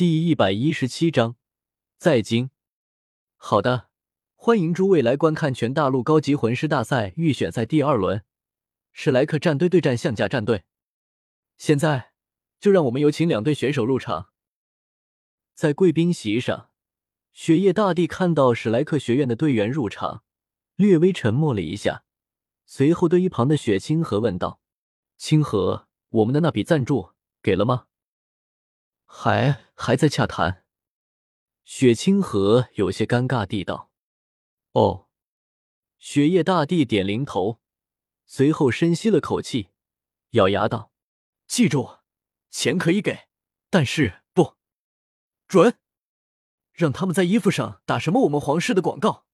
第一百一十七章，在京。好的，欢迎诸位来观看全大陆高级魂师大赛预选赛第二轮，史莱克战队对战象甲战队。现在就让我们有请两队选手入场。在贵宾席上，雪夜大帝看到史莱克学院的队员入场，略微沉默了一下，随后对一旁的雪清河问道：“清河，我们的那笔赞助给了吗？”还还在洽谈。雪清河有些尴尬地道：“哦。”雪夜大帝点零头，随后深吸了口气，咬牙道：“记住，钱可以给，但是不准让他们在衣服上打什么我们皇室的广告。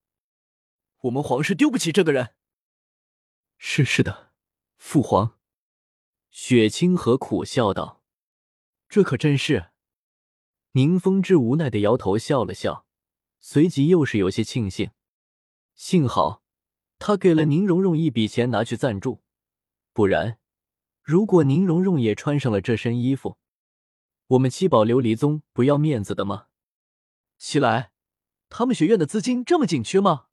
我们皇室丢不起这个人。”是是的，父皇。雪清河苦笑道。这可真是。宁风致无奈的摇头笑了笑，随即又是有些庆幸。幸好他给了宁荣荣一笔钱拿去赞助，不然如果宁荣荣也穿上了这身衣服，我们七宝琉璃宗不要面子的吗？起来，他们学院的资金这么紧缺吗？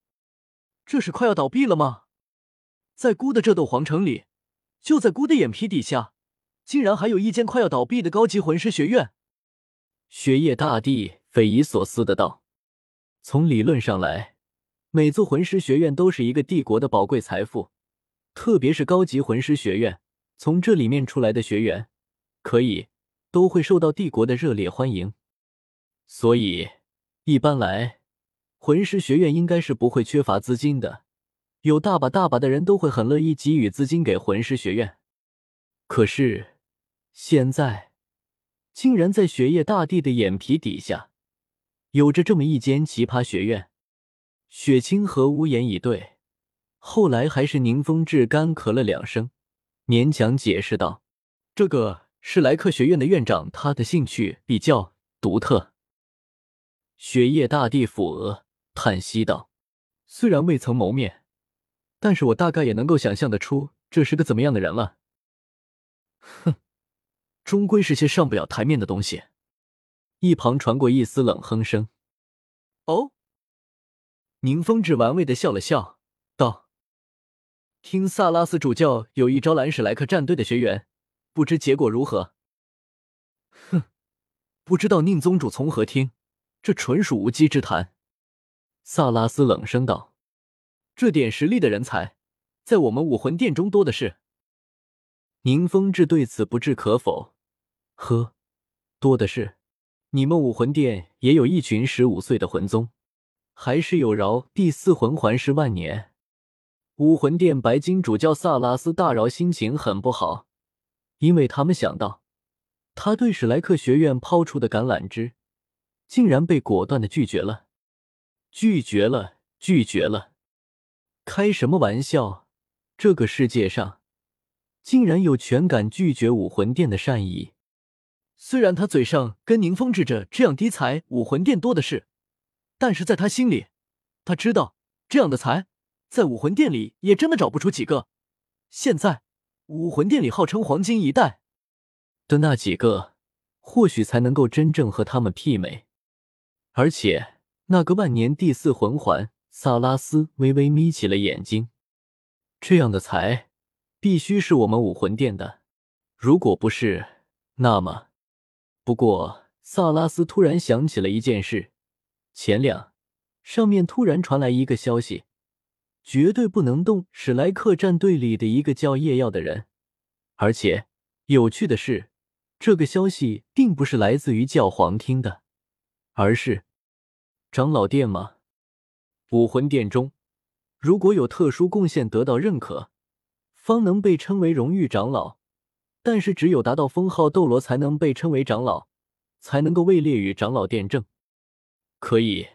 这是快要倒闭了吗？在姑的这斗皇城里，就在姑的眼皮底下。竟然还有一间快要倒闭的高级魂师学院！雪夜大帝匪夷所思的道：“从理论上来，每座魂师学院都是一个帝国的宝贵财富，特别是高级魂师学院，从这里面出来的学员，可以都会受到帝国的热烈欢迎。所以，一般来，魂师学院应该是不会缺乏资金的，有大把大把的人都会很乐意给予资金给魂师学院。可是。”现在，竟然在雪夜大帝的眼皮底下，有着这么一间奇葩学院。雪清河无言以对，后来还是宁风致干咳了两声，勉强解释道：“这个是莱克学院的院长，他的兴趣比较独特。”雪夜大帝抚额，叹息道：“虽然未曾谋面，但是我大概也能够想象得出这是个怎么样的人了。”哼。终归是些上不了台面的东西。一旁传过一丝冷哼声。哦，宁风致玩味的笑了笑，道：“听萨拉斯主教有意招揽史莱克战队的学员，不知结果如何？”哼，不知道宁宗主从何听，这纯属无稽之谈。萨拉斯冷声道：“这点实力的人才，在我们武魂殿中多的是。”宁风致对此不置可否。呵，多的是。你们武魂殿也有一群十五岁的魂宗，还是有饶第四魂环师万年。武魂殿白金主教萨拉斯大饶心情很不好，因为他们想到他对史莱克学院抛出的橄榄枝，竟然被果断的拒绝了。拒绝了，拒绝了！开什么玩笑？这个世界上竟然有权敢拒绝武魂殿的善意？虽然他嘴上跟宁风致着这样低才武魂殿多的是，但是在他心里，他知道这样的才在武魂殿里也真的找不出几个。现在武魂殿里号称黄金一代的那几个，或许才能够真正和他们媲美。而且那个万年第四魂环萨拉斯微微眯起了眼睛，这样的才必须是我们武魂殿的，如果不是，那么。不过，萨拉斯突然想起了一件事：前两上面突然传来一个消息，绝对不能动史莱克战队里的一个叫夜耀的人。而且有趣的是，这个消息并不是来自于教皇厅的，而是长老殿吗？武魂殿中，如果有特殊贡献得到认可，方能被称为荣誉长老。但是，只有达到封号斗罗才能被称为长老，才能够位列于长老殿正。可以，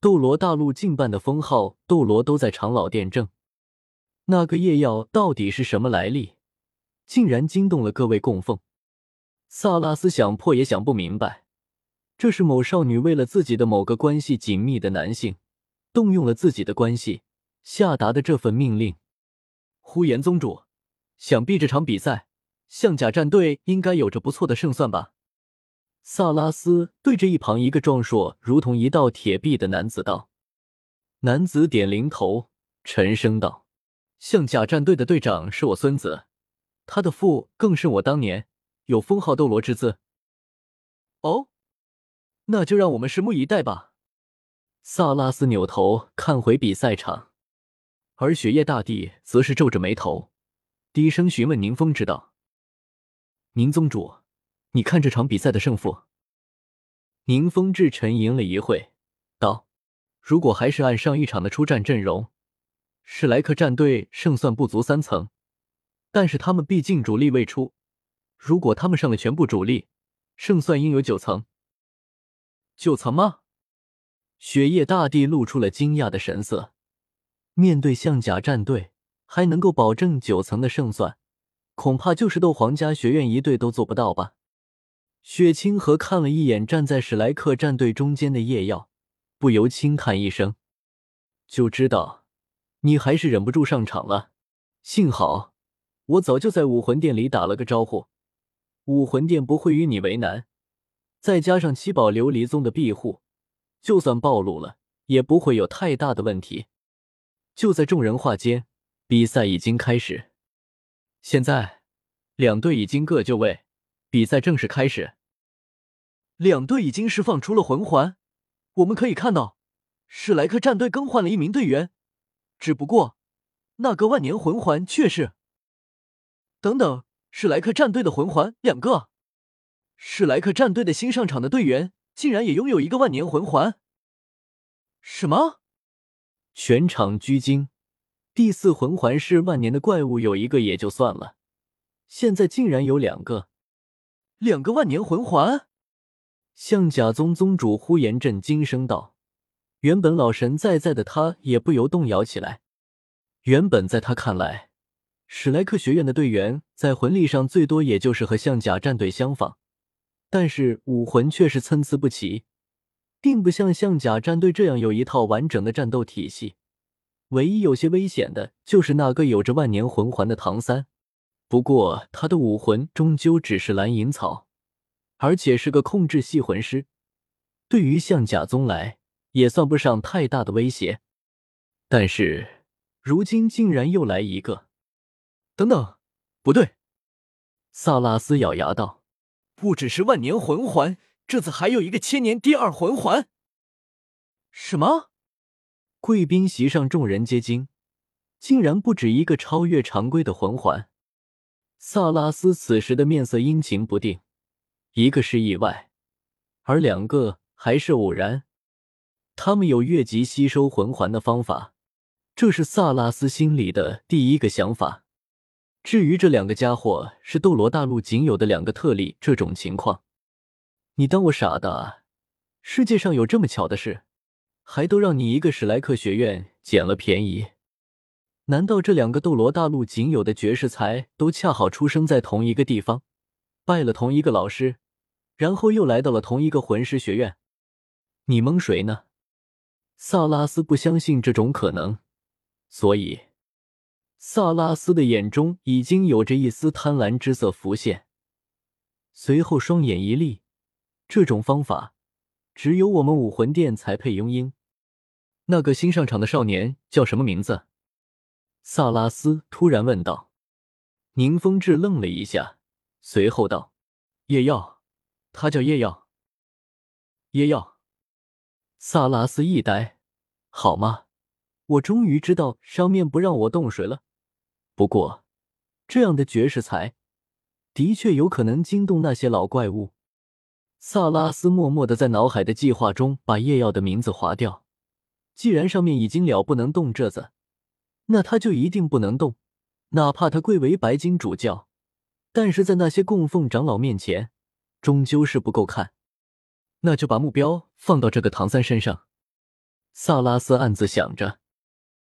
斗罗大陆近半的封号斗罗都在长老殿正。那个夜药到底是什么来历？竟然惊动了各位供奉。萨拉斯想破也想不明白，这是某少女为了自己的某个关系紧密的男性，动用了自己的关系下达的这份命令。呼延宗主，想必这场比赛。象甲战队应该有着不错的胜算吧？萨拉斯对着一旁一个壮硕如同一道铁壁的男子道：“男子点零头，沉声道：‘象甲战队的队长是我孙子，他的父更是我当年，有封号斗罗之姿。’哦，那就让我们拭目以待吧。”萨拉斯扭头看回比赛场，而雪夜大帝则是皱着眉头，低声询问宁风之道：“宁宗主。”你看这场比赛的胜负。宁风致沉吟了一会，道：“如果还是按上一场的出战阵容，史莱克战队胜算不足三层。但是他们毕竟主力未出，如果他们上了全部主力，胜算应有九层。九层吗？”雪夜大帝露出了惊讶的神色。面对象甲战队，还能够保证九层的胜算，恐怕就是斗皇家学院一队都做不到吧。雪清河看了一眼站在史莱克战队中间的叶耀，不由轻叹一声，就知道你还是忍不住上场了。幸好我早就在武魂殿里打了个招呼，武魂殿不会与你为难。再加上七宝琉璃宗的庇护，就算暴露了，也不会有太大的问题。就在众人话间，比赛已经开始。现在两队已经各就位。比赛正式开始，两队已经释放出了魂环。我们可以看到，史莱克战队更换了一名队员，只不过那个万年魂环却是……等等，史莱克战队的魂环两个，史莱克战队的新上场的队员竟然也拥有一个万年魂环？什么？全场居惊。第四魂环是万年的怪物有一个也就算了，现在竟然有两个。两个万年魂环，象甲宗宗主呼延震惊声道：“原本老神在在的他也不由动摇起来。原本在他看来，史莱克学院的队员在魂力上最多也就是和象甲战队相仿，但是武魂却是参差不齐，并不像象甲战队这样有一套完整的战斗体系。唯一有些危险的就是那个有着万年魂环的唐三。”不过，他的武魂终究只是蓝银草，而且是个控制系魂师，对于象甲宗来也算不上太大的威胁。但是如今竟然又来一个！等等，不对！萨拉斯咬牙道：“不只是万年魂环，这次还有一个千年第二魂环！”什么？贵宾席上众人皆惊，竟然不止一个超越常规的魂环！萨拉斯此时的面色阴晴不定，一个是意外，而两个还是偶然。他们有越级吸收魂环的方法，这是萨拉斯心里的第一个想法。至于这两个家伙是斗罗大陆仅有的两个特例，这种情况，你当我傻的？世界上有这么巧的事，还都让你一个史莱克学院捡了便宜？难道这两个斗罗大陆仅有的绝世才都恰好出生在同一个地方，拜了同一个老师，然后又来到了同一个魂师学院？你蒙谁呢？萨拉斯不相信这种可能，所以萨拉斯的眼中已经有着一丝贪婪之色浮现，随后双眼一立，这种方法只有我们武魂殿才配拥英。那个新上场的少年叫什么名字？萨拉斯突然问道：“宁风致愣了一下，随后道：‘叶耀，他叫叶耀。’叶耀。”萨拉斯一呆：“好吗？我终于知道上面不让我动谁了。不过，这样的绝世才，的确有可能惊动那些老怪物。”萨拉斯默默的在脑海的计划中把叶耀的名字划掉。既然上面已经了不能动这子。那他就一定不能动，哪怕他贵为白金主教，但是在那些供奉长老面前，终究是不够看。那就把目标放到这个唐三身上。萨拉斯暗自想着。